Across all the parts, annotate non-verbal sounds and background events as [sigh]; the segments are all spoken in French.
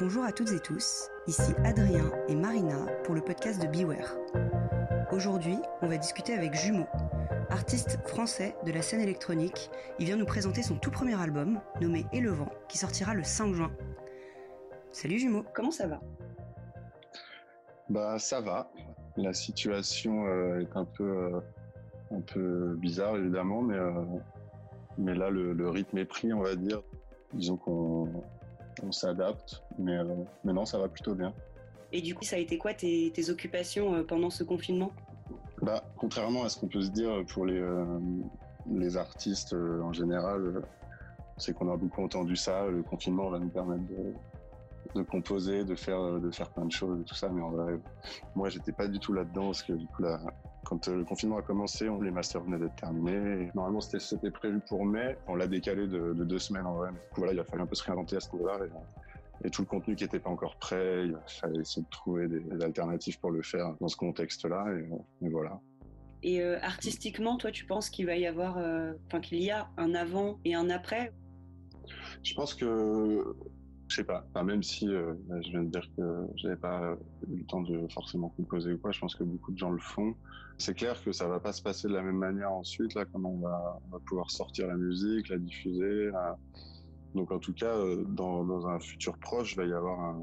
Bonjour à toutes et tous, ici Adrien et Marina pour le podcast de Beware. Aujourd'hui, on va discuter avec Jumeau, artiste français de la scène électronique. Il vient nous présenter son tout premier album, nommé Et le vent, qui sortira le 5 juin. Salut Jumeau, comment ça va? Bah ça va. La situation euh, est un peu, euh, un peu bizarre évidemment, mais, euh, mais là le, le rythme est pris, on va dire. Disons qu'on on s'adapte, mais, euh, mais non, ça va plutôt bien. Et du coup, ça a été quoi tes, tes occupations euh, pendant ce confinement? Bah, Contrairement à ce qu'on peut se dire pour les, euh, les artistes euh, en général, euh, c'est qu'on a beaucoup entendu ça, le confinement va nous permettre de, de composer, de faire, de faire plein de choses et tout ça, mais en vrai, moi j'étais pas du tout là-dedans parce que du coup là, quand euh, le confinement a commencé, on, les masters venaient d'être terminés. Et normalement c'était prévu pour mai, on l'a décalé de, de, deux semaines en vrai. Mais du coup, voilà, il a fallu un peu se réinventer à ce niveau-là et, et, tout le contenu qui était pas encore prêt, il fallait essayer de trouver des, des alternatives pour le faire dans ce contexte-là et, et voilà. Et euh, artistiquement, toi, tu penses qu'il va y avoir, euh, enfin qu'il y a un avant et un après? Je pense que je sais pas. Même si euh, je viens de dire que j'avais pas eu le temps de forcément composer ou quoi, je pense que beaucoup de gens le font. C'est clair que ça va pas se passer de la même manière ensuite. Là, comment on va, pouvoir sortir la musique, la diffuser. Donc en tout cas, euh, dans, un futur proche, il va y avoir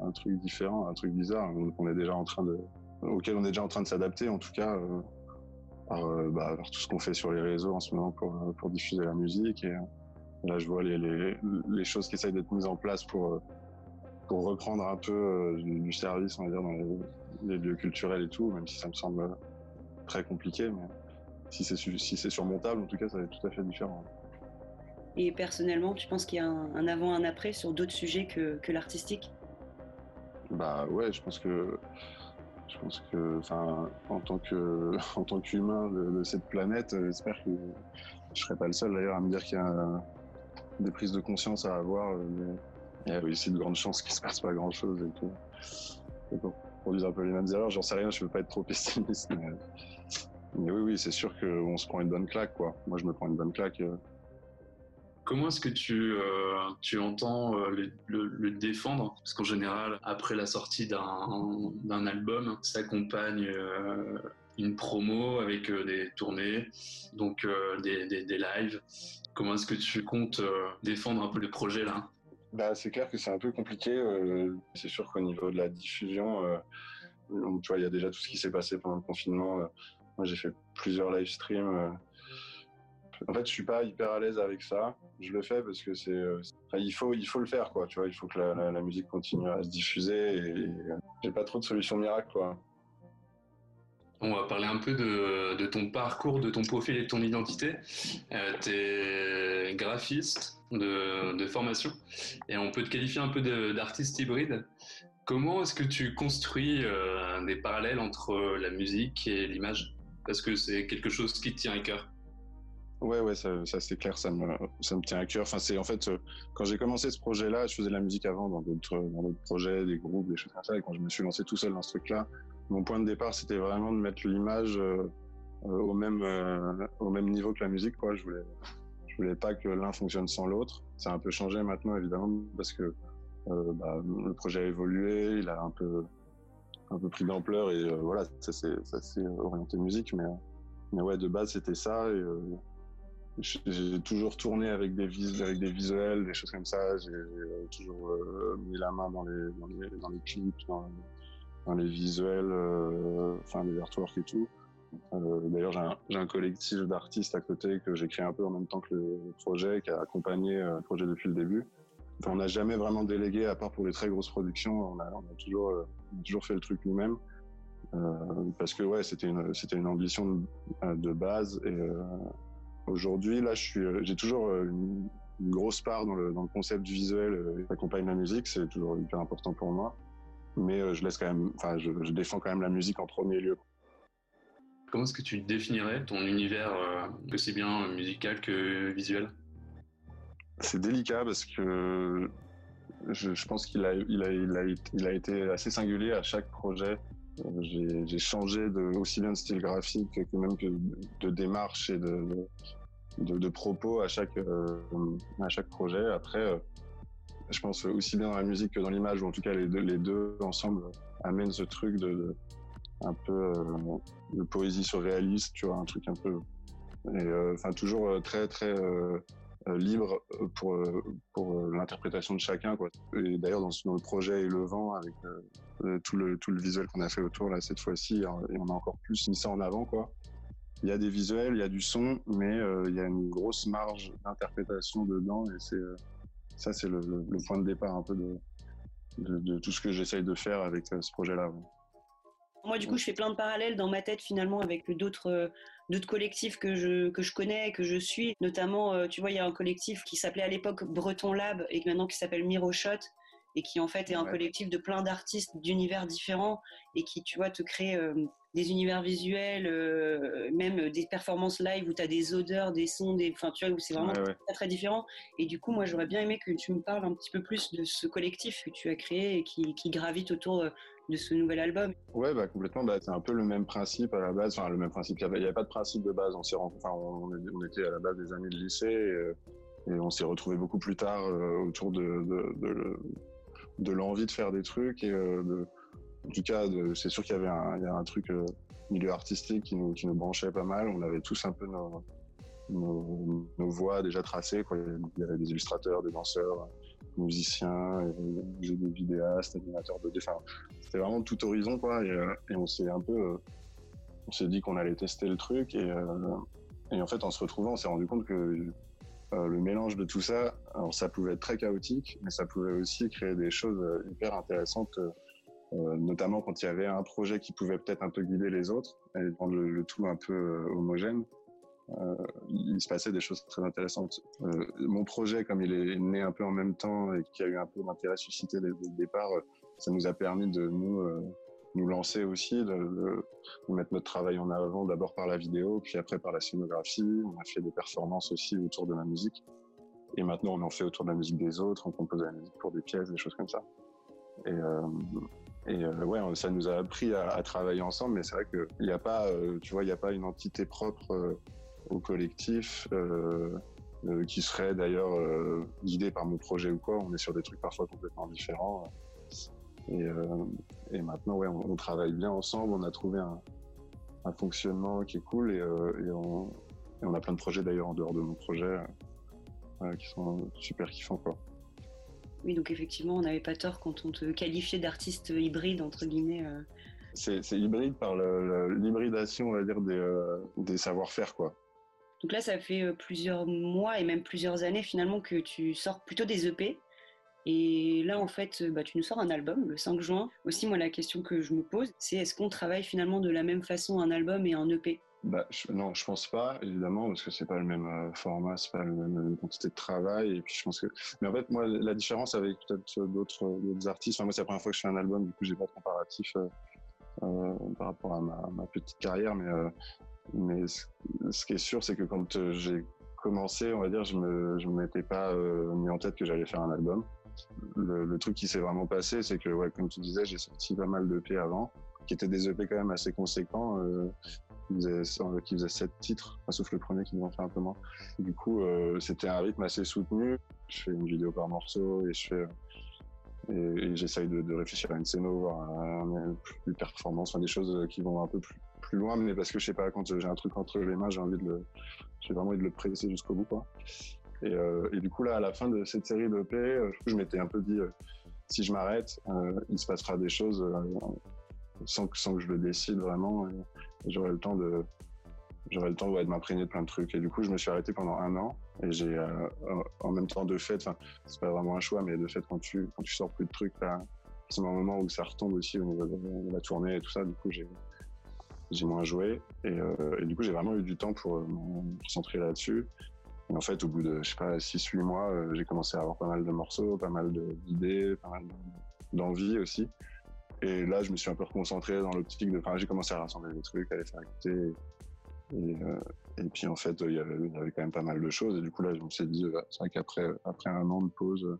un, truc différent, un truc bizarre. Auquel on est déjà en train de s'adapter. En tout cas. Euh, par, bah, par tout ce qu'on fait sur les réseaux en ce moment pour, pour diffuser la musique et Là, je vois les, les, les choses qui essayent d'être mises en place pour, pour reprendre un peu euh, du service, on va dire, dans les, les, lieux culturels et tout, même si ça me semble très compliqué. Mais si c'est si c'est surmontable, en tout cas, ça va être tout à fait différent. Et personnellement, tu penses qu'il y a un, un avant, un après sur d'autres sujets que, que l'artistique? Bah ouais, je pense que je pense que, enfin, en tant que, [laughs] en tant qu'humain de, de, cette planète, j'espère que je serai pas le seul d'ailleurs à me dire qu'il y a des prises de conscience à avoir. Mais il y a aussi de grandes chances qu'il se passe pas grand chose et que, et un peu les mêmes erreurs. J'en sais rien, je veux pas être trop pessimiste, mais, oui, oui, c'est sûr qu'on se prend une bonne claque, quoi. Moi, je me prends une bonne claque. Comment est-ce que tu, euh, tu entends euh, le, défendre? Parce qu'en général, après la sortie d'un album, s'accompagne euh, une promo avec euh, des tournées, donc euh, des, des, des, lives. Comment est-ce que tu comptes euh, défendre un peu le projet là? Bah, C'est clair que c'est un peu compliqué. c'est sûr qu'au niveau de la diffusion, tu vois, il y a déjà tout ce qui s'est passé pendant le confinement. moi, j'ai fait plusieurs live streams en fait, je suis pas hyper à l'aise avec ça. Je le fais parce que c'est, il faut, il faut le faire, quoi. Tu vois, il faut que la, musique continue à se diffuser et, j'ai pas trop de solutions miracles, quoi. On va parler un peu de, ton parcours, de ton profil et de ton identité. Euh, tu es graphiste de, de, formation et on peut te qualifier un peu d'artiste hybride. Comment est-ce que tu construis euh, des parallèles entre la musique et l'image? Parce que c'est quelque chose qui te tient à cœur. Ouais, ouais, ça, ça c'est clair, ça me, ça me tient à cœur. Enfin, c'est en fait, quand j'ai commencé ce projet-là, je faisais de la musique avant dans d'autres, dans d'autres projets, des groupes, des choses comme ça. Et quand je me suis lancé tout seul dans ce truc-là, mon point de départ, c'était vraiment de mettre l'image euh, au même, euh, au même niveau que la musique, quoi. Je voulais, je voulais pas que l'un fonctionne sans l'autre. Ça a un peu changé maintenant, évidemment, parce que euh, bah, le projet a évolué, il a un peu, un peu pris d'ampleur et voilà, ça s'est orienté musique, mais, mais ouais, de base, c'était ça. J'ai toujours tourné avec des, vis avec des visuels, des choses comme ça. J'ai toujours euh, mis la main dans les, dans les, clips, dans, les visuels, euh, enfin les artworks et tout. Euh, D'ailleurs, j'ai un, collectif d'artistes à côté que j'ai créé un peu en même temps que le projet, qui a accompagné le projet depuis le début. On n'a jamais vraiment délégué, à part pour les très grosses productions. On a, toujours, toujours fait le truc nous-mêmes. parce que ouais, c'était une, une ambition de, base Aujourd'hui, là, je suis, j'ai toujours une, une, grosse part dans le, dans le concept visuel euh, qui accompagne la musique. C'est toujours hyper important pour moi. Mais euh, je laisse quand même, enfin, je, je, défends quand même la musique en premier lieu. Comment est-ce que tu définirais ton univers, euh, aussi bien musical que visuel? C'est délicat parce que je, je pense qu'il a, il a, il a, il a été assez singulier à chaque projet. J'ai changé de, aussi bien de style graphique que même que de démarche et de, de, propos à chaque, euh, à chaque projet. Après, euh, je pense aussi bien dans la musique que dans l'image, ou en tout cas les deux, les deux ensemble amènent ce truc de, un peu euh, de poésie surréaliste, tu vois, un truc un peu, enfin toujours très très libre pour pour l'interprétation de chacun, quoi. Et d'ailleurs dans, dans, le projet et le vent avec tout le tout le visuel qu'on a fait autour là cette fois-ci, et on a encore plus mis ça en avant, quoi. Il y a des visuels, il y a du son, mais il y a une grosse marge d'interprétation dedans, et c'est ça, c'est le, point de départ un peu de, de, tout ce que j'essaye de faire avec euh, ce projet-là. Moi, du coup, je fais plein de parallèles dans ma tête finalement avec d'autres euh, d'autres collectifs que je que je connais, que je suis. Notamment, euh, tu vois, il y a un collectif qui s'appelait à l'époque Breton Lab et maintenant qui s'appelle Miroshot et qui en fait est un collectif de plein d'artistes d'univers différents et qui, tu vois, te crée des univers visuels, euh, même des performances live où tu as des odeurs, des sons, des, enfin, tu vois, où c'est vraiment Très, très différent. Et du coup, moi, j'aurais bien aimé que tu me parles un petit peu plus de ce collectif que tu as créé et qui, qui gravite autour euh, de ce nouvel album. Ouais, bah, complètement. Bah, c'est un peu le même principe à la base. Enfin, le même principe. Il n'y avait, pas de principe de base. On, s'est enfin, on, on, était à la base des amis de lycée et, euh, on s'est retrouvés beaucoup plus tard autour de, de, de, de l'envie de faire des trucs et de en tout cas, c'est sûr qu'il y avait un, il un truc euh, milieu artistique qui nous, qui nous branchait pas mal. On avait tous un peu nos, nos, voix déjà tracées. Quoi. Il y avait des illustrateurs, des danseurs, musiciens, des vidéastes, animateurs de enfin, C'était vraiment tout horizon, quoi. Et, euh, on s'est un peu, euh, on s'est dit qu'on allait tester le truc. Et, et, en fait, en se retrouvant, on s'est rendu compte que le mélange de tout ça, ça pouvait être très chaotique, mais ça pouvait aussi créer des choses hyper intéressantes euh, notamment quand il y avait un projet qui pouvait peut-être un peu guider les autres et rendre le, tout un peu euh, homogène. Euh, il se passait des choses très intéressantes. Euh, mon projet, comme il est né un peu en même temps et qui a eu un peu d'intérêt suscité dès, le départ, ça nous a permis de nous nous lancer aussi, de, mettre notre travail en avant d'abord par la vidéo, puis après par la scénographie. On a fait des performances aussi autour de la musique. Et maintenant, on en fait autour de la musique des autres, on compose la musique pour des pièces, des choses comme ça. Et, euh, euh, ouais, ça nous a appris à, travailler ensemble, mais c'est vrai qu'il n'y a pas, euh, tu vois, il n'y a pas une entité propre euh, au collectif qui serait d'ailleurs guidée par mon projet ou quoi. On est sur des trucs parfois complètement différents. Et, et maintenant, ouais, on, travaille bien ensemble. On a trouvé un, un fonctionnement qui est cool et, et, on, et, on, a plein de projets d'ailleurs en dehors de mon projet qui sont super kiffants, quoi. Oui, donc effectivement, on n'avait pas tort quand on te qualifiait d'artiste hybride, entre guillemets. Euh. C'est hybride par l'hybridation, on va dire, des, euh, des savoir-faire, quoi. Donc là, ça fait euh, plusieurs mois et même plusieurs années finalement que tu sors plutôt des EP. Et là, en fait, bah, tu nous sors un album le 5 juin. Aussi, moi, la question que je me pose, c'est est-ce qu'on travaille finalement de la même façon un album et un EP bah, je, non, je pense pas, évidemment, parce que c'est pas le même euh, format, c'est pas la même, quantité de travail. Et puis je pense que, mais en fait, moi, la différence avec peut-être d'autres artistes, enfin, moi, c'est la première fois que je fais un album, du coup, j'ai pas de comparatif euh, euh, par rapport à ma, petite carrière, mais euh, mais ce qui est sûr, c'est que quand euh, j'ai commencé, on va dire, je me je m'étais pas mis en tête que j'allais faire un album. Le, truc qui s'est vraiment passé, c'est que, comme tu disais, j'ai sorti pas mal d'EP avant qui étaient des EP quand même assez conséquents, euh, qui, faisaient, 7 titres, sauf le premier qui nous en fait un peu moins. Du coup, euh, c'était un rythme assez soutenu. Je fais une vidéo par morceau et je fais et, j'essaye de, réfléchir à une scène, à plus performance, enfin, des choses qui vont un peu plus, plus loin, mais parce que je sais pas, quand j'ai un truc entre les mains, j'ai envie de le, j'ai vraiment envie de le presser jusqu'au bout, quoi. Et, euh, et, du coup, là, à la fin de cette série d'EP, euh, je m'étais un peu dit, euh, si je m'arrête, il se passera des choses sans que, sans que je le décide vraiment. J'aurais le temps de, j'aurais le temps de m'imprégner de plein de trucs. Et du coup, je me suis arrêté pendant un an. Et j'ai, en même temps, de fait, enfin, c'est pas vraiment un choix, mais de fait, quand tu, quand tu sors plus de trucs, c'est un moment où ça retombe aussi au niveau de la tournée et tout ça. Du coup, j'ai, moins joué. Et, et, du coup, j'ai vraiment eu du temps pour me concentrer là-dessus. Et en fait, au bout de, je sais pas, 6-8 mois, j'ai commencé à avoir pas mal de morceaux, pas mal d'idées, pas mal d'envie aussi. Et là, je me suis un peu reconcentré dans l'optique de. Enfin, j'ai commencé à rassembler des trucs, à les faire écouter. Et, euh, puis, en fait, il y, avait, quand même pas mal de choses. Et du coup, là, je me suis dit, euh, c'est vrai qu'après après un an de pause,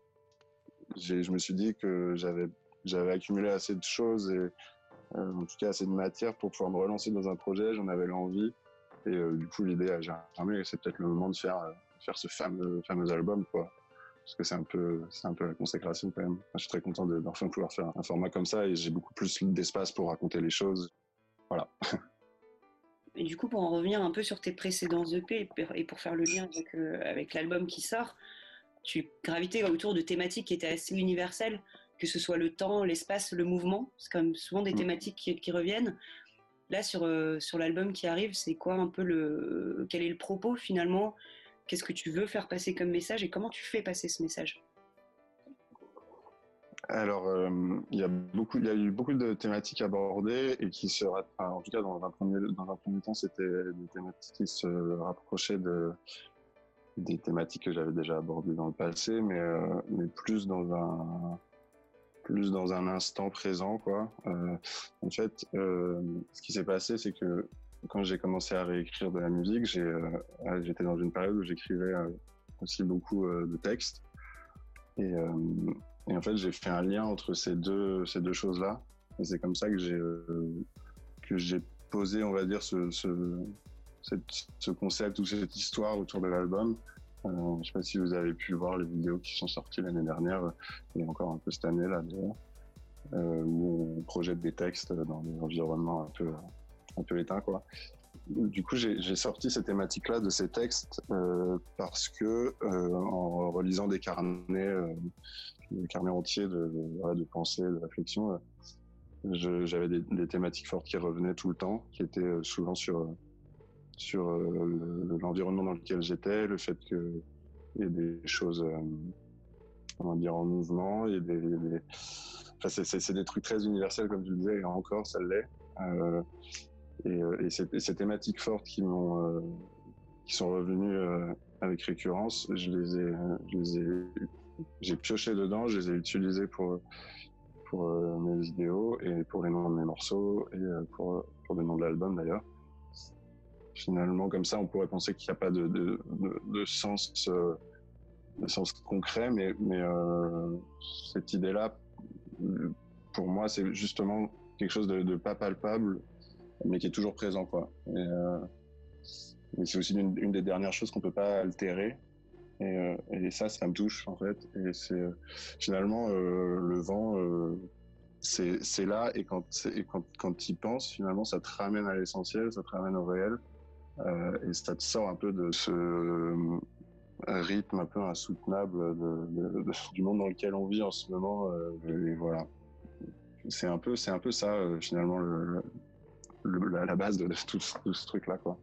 je me suis dit que j'avais j'avais accumulé assez de choses et euh, en tout cas assez de matière pour pouvoir me relancer dans un projet. J'en avais l'envie. Et euh, du coup, l'idée a germé. C'est peut-être le moment de faire, faire ce fameux, fameux album, quoi. parce que c'est un peu, c'est un peu la consécration quand même. je suis très content d'enfin pouvoir faire un format comme ça et j'ai beaucoup plus d'espace pour raconter les choses. Voilà. [laughs] Et du coup, pour en revenir un peu sur tes précédents EP et pour faire le lien avec, euh, avec l'album qui sort, tu gravitais autour de thématiques qui étaient assez universelles, que ce soit le temps, l'espace, le mouvement. C'est comme souvent des mm. thématiques qui, qui reviennent. Là, sur, euh, sur l'album qui arrive, c'est quoi un peu le. Quel est le propos finalement? Qu'est-ce que tu veux faire passer comme message et comment tu fais passer ce message? Alors, euh, il, y a beaucoup, il y a eu beaucoup de thématiques abordées et qui se, en tout cas dans un premier, dans un premier temps, c'était des thématiques qui se rapprochaient de, des thématiques que j'avais déjà abordées dans le passé, mais, euh, mais plus dans un, plus dans un instant présent, quoi. Euh, en fait, ce qui s'est passé, c'est que quand j'ai commencé à réécrire de la musique, euh, j'étais dans une période où j'écrivais euh, aussi beaucoup euh, de textes. Et, en fait, j'ai fait un lien entre ces deux, choses-là. Et c'est comme ça que j'ai, posé, on va dire, ce concept ou cette histoire autour de l'album. Euh, je ne sais pas si vous avez pu voir les vidéos qui sont sorties l'année dernière et encore un peu cette année là euh, où on projette des textes dans des environnements un peu un peu éteint quoi. Du coup, j'ai sorti ces thématiques-là de ces textes euh, parce que euh, en relisant des carnets, euh, des carnets entiers de, de, de pensée, de réflexion, euh, j'avais des, thématiques fortes qui revenaient tout le temps, qui étaient euh, souvent sur sur l'environnement dans lequel j'étais, le fait que il y ait des choses, comment dire, en mouvement, il y a des. Enfin, c'est des trucs très universels comme tu disais, et encore ça l'est. Euh, et, euh, et, ces, thématiques fortes qui m'ont, euh, qui sont revenues euh, avec récurrence, je les ai, je les ai, j'ai pioché dedans, je les ai utilisées pour pour mes vidéos et pour les noms de mes morceaux et pour pour le nom de l'album d'ailleurs. Finalement, comme ça, on pourrait penser qu'il n'y a pas de, de, de, de sens concret, mais mais cette idée-là, pour moi, c'est justement quelque chose de, pas palpable mais qui est toujours présent, quoi. Et, euh, c'est aussi une, une, des dernières choses qu'on peut pas altérer. Et, euh, et, ça, ça me touche, en fait. Et c'est finalement euh, le vent, euh, c'est là, et quand, et quand, quand y penses, finalement, ça te ramène à l'essentiel, ça te ramène au réel, euh, et ça te sort un peu de ce euh, rythme un peu insoutenable du monde dans lequel on vit en ce moment. et voilà. C'est un peu, un peu ça, finalement, le, le, la, base de, tout, ce truc-là. Quoi.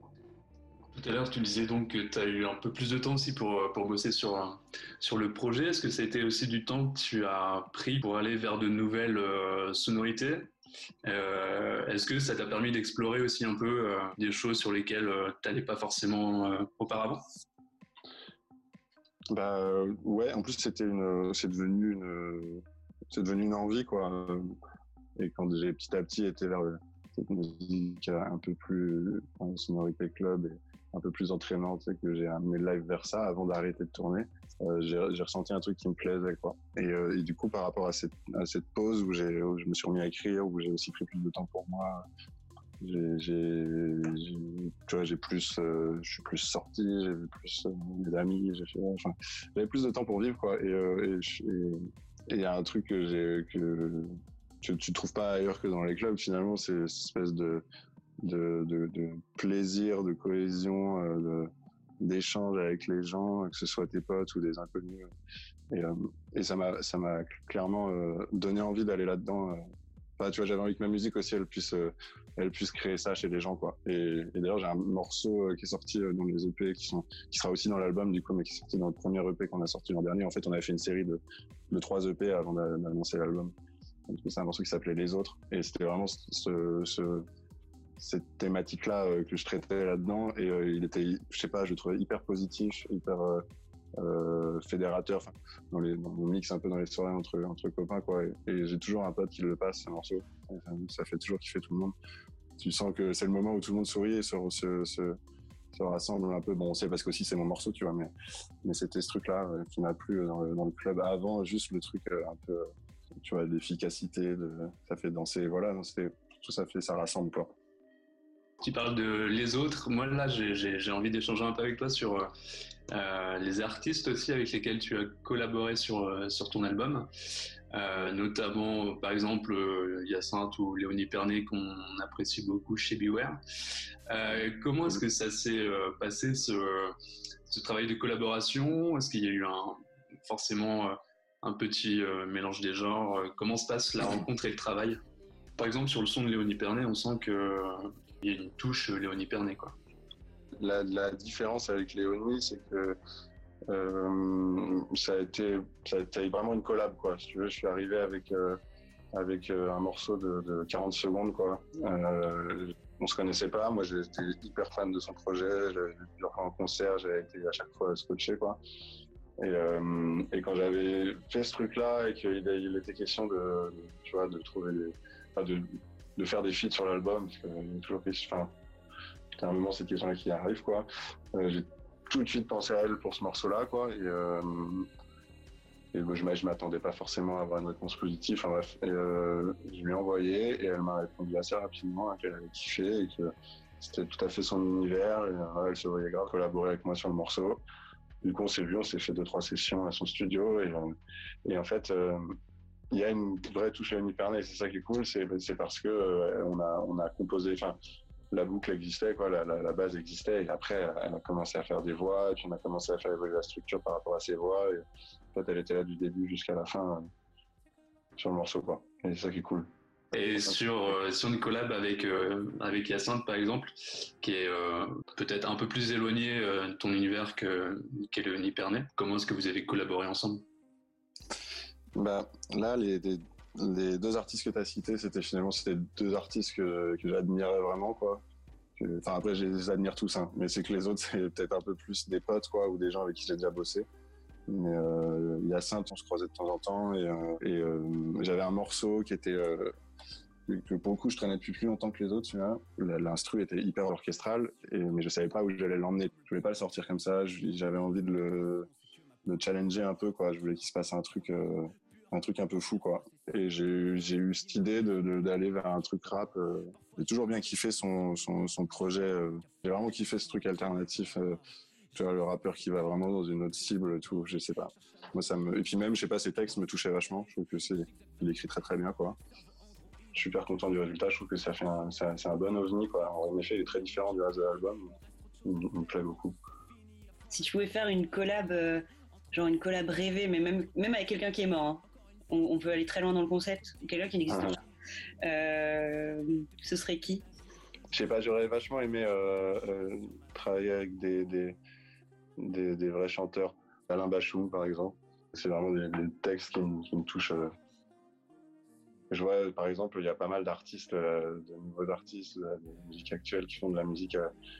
Tout à l'heure, tu disais donc que tu as eu un peu plus de temps aussi pour, bosser sur, sur le projet. Est-ce que ça a été aussi du temps que tu as pris pour aller vers de nouvelles euh, sonorités? euh, Est-ce que ça t'a permis d'explorer aussi un peu euh, des choses sur lesquelles euh, tu n'allais pas forcément euh, auparavant? Bah ouais, en plus c'était une, c'est devenu une, c'est devenu une envie quoi. Et quand j'ai petit à petit été vers cette musique un peu plus en sonorité club un peu plus entraînante et que j'ai amené le live vers ça avant d'arrêter de tourner. Euh, j'ai ressenti un truc qui me plaisait quoi. Et, euh, du coup par rapport à cette, pause où, j'ai je me suis remis à écrire où j'ai aussi pris plus de temps pour moi, j'ai tu j'ai plus euh, je suis plus sorti, j'ai vu plus mes amis, j'ai enfin j'avais plus de temps pour vivre quoi. Et il y a un truc que j'ai tu, tu trouves pas ailleurs que dans les clubs finalement c'est cette espèce de de, plaisir de cohésion euh, d'échange avec les gens que ce soit tes potes ou des inconnus. Et, euh, ça m'a ça m'a clairement euh, donné envie d'aller là dedans enfin, tu vois j'avais envie que ma musique aussi elle puisse elle puisse créer ça chez les gens quoi. Et, d'ailleurs j'ai un morceau qui est sorti dans les EP qui sera aussi dans l'album du coup mais qui est sorti dans le premier EP qu'on a sorti l'an dernier. En fait on avait fait une série de de trois EP avant d'annoncer l'album. C'est un morceau qui s'appelait Les Autres. Et c'était vraiment ce, cette thématique-là euh, que je traitais là-dedans. Et euh, il était, je sais pas, je le trouvais hyper positif, hyper euh, fédérateur. Dans, les, dans le mix un peu dans les soirées entre, entre copains, quoi. Et, j'ai toujours un pote qui le passe, ce morceau. Ça, fait toujours kiffer tout le monde. Tu sens que c'est le moment où tout le monde sourit et se, se, se, se rassemble un peu. Bon, on sait parce qu'aussi c'est mon morceau, tu vois, mais, mais c'était ce truc-là qui m'a plu dans le, dans le club avant, juste le truc un peu tu vois, l'efficacité, de, ça fait danser, voilà, tout ça fait, ça rassemble quoi. Tu parles de les autres. Moi, là, j'ai envie d'échanger un peu avec toi sur euh, les artistes aussi avec lesquels tu as collaboré sur, sur ton album. notamment, par exemple, Hyacinthe ou Léonie Pernet, qu'on apprécie beaucoup chez Beware. comment est-ce que ça s'est passé, ce, ce, travail de collaboration? Est-ce qu'il y a eu un, forcément un petit mélange des genres? Comment se passe la rencontre et le travail? Par exemple, sur le son de Léonie Pernet, on sent qu'il y a une touche Léonie Pernet. Quoi. La, différence avec Léonie, c'est que euh, ça, a été, vraiment une collab. Quoi. Si tu veux, je suis arrivé avec, euh, avec euh, un morceau de, 40 secondes. Quoi. on se connaissait pas. Moi, j'étais hyper fan de son projet. J'avais vu en concert. J'avais été à chaque fois scotché. Quoi. Et, quand j'avais fait ce truc-là et qu'il il était question de, tu vois, de trouver des de, de, faire des feats sur l'album, parce que toujours enfin, à un moment cette question-là qui arrive, quoi. Euh, j'ai tout de suite pensé à elle pour ce morceau-là, quoi. Et, euh, et je, m'attendais pas forcément à avoir une réponse positive. Enfin bref, euh, je lui ai envoyé et elle m'a répondu assez rapidement qu'elle avait kiffé et que c'était tout à fait son univers. Elle se voyait grave collaborer avec moi sur le morceau. Du coup, on s'est vu, on s'est fait deux trois sessions à son studio et, et en fait, il y a une vraie touche à Pernet, c'est ça qui est cool, c'est parce que euh, on a composé, enfin la boucle existait, quoi, la, base existait, et après elle a commencé à faire des voix, puis on a commencé à faire évoluer la structure par rapport à ses voix, en fait elle était là du début jusqu'à la fin euh, sur le morceau, quoi. Et c'est ça qui est cool. Et sur, euh, sur une collab avec, avec Hyacinthe, par exemple, qui est peut-être un peu plus éloigné de ton univers que qu'est le Nipernet, comment est-ce que vous avez collaboré ensemble? Bah, là, les, deux artistes que tu as cités, c'était finalement c'était deux artistes que, j'admirais vraiment, quoi. Enfin, après, je les admire tous, hein, mais c'est que les autres, [laughs] c'est peut-être un peu plus des potes, quoi, ou des gens avec qui j'ai déjà bossé. Mais euh, Yacinthe, on se croisait de temps en temps, et, euh, euh, j'avais un morceau qui était que pour le coup, je traînais depuis plus longtemps que les autres, tu vois. L'instru était hyper orchestral, mais je savais pas où j'allais l'emmener. Je voulais pas le sortir comme ça. J'avais envie de le, de challenger un peu, quoi. Je voulais qu'il se passe un truc, un truc un peu fou quoi. Et j'ai eu cette idée d'aller vers un truc rap. Euh. J'ai toujours bien kiffé son, son, son projet. Euh. J'ai vraiment kiffé ce truc alternatif. Euh. Tu vois, le rappeur qui va vraiment dans une autre cible, tout, je sais pas. Moi, ça me... Et puis même, je sais pas, ses textes me touchaient vachement. Je trouve que c'est, il écrit très très bien, quoi. Je suis super content du résultat. Je trouve que ça fait un, c'est un bon ovni, quoi. En effet, il est très différent du reste de l'album. Il, me plaît beaucoup. Si tu pouvais faire une collab, genre une collab rêvée, mais même, même avec quelqu'un qui est mort, hein on, peut aller très loin dans le concept, quelqu'un qui n'existe pas. Euh, ce serait qui? Je sais pas, j'aurais vachement aimé euh, euh, travailler avec des, des, vrais chanteurs. Alain Bachou, par exemple. C'est vraiment des, textes qui, me touchent. Je vois, par exemple, il y a pas mal d'artistes, de nouveaux artistes de musique actuelle qui font de la musique,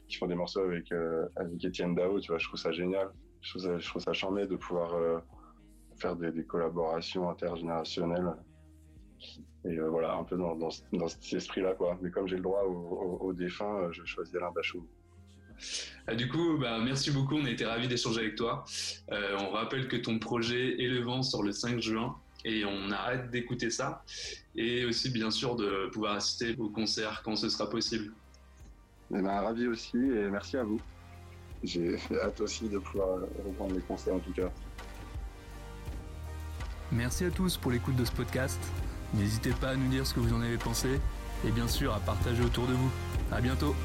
qui font des morceaux avec, avec Étienne Dao. Tu vois, je trouve ça génial. Je trouve ça, je trouve ça charmé de pouvoir faire des, collaborations intergénérationnelles. Et euh, voilà, un peu dans, dans, cet esprit-là, quoi. Mais comme j'ai le droit aux au, défunts, euh, je choisis Alain Bachou. Ah, du coup, bah, merci beaucoup. On a été ravis d'échanger avec toi. Euh, on rappelle que ton projet est le vent sur le 5 juin et on a hâte d'écouter ça. Et aussi, bien sûr, de pouvoir assister au concert quand ce sera possible. Eh ben, ravi aussi et merci à vous. J'ai [laughs] hâte aussi de pouvoir reprendre les concerts en tout cas. Merci à tous pour l'écoute de ce podcast. N'hésitez pas à nous dire ce que vous en avez pensé et bien sûr à partager autour de vous. À bientôt!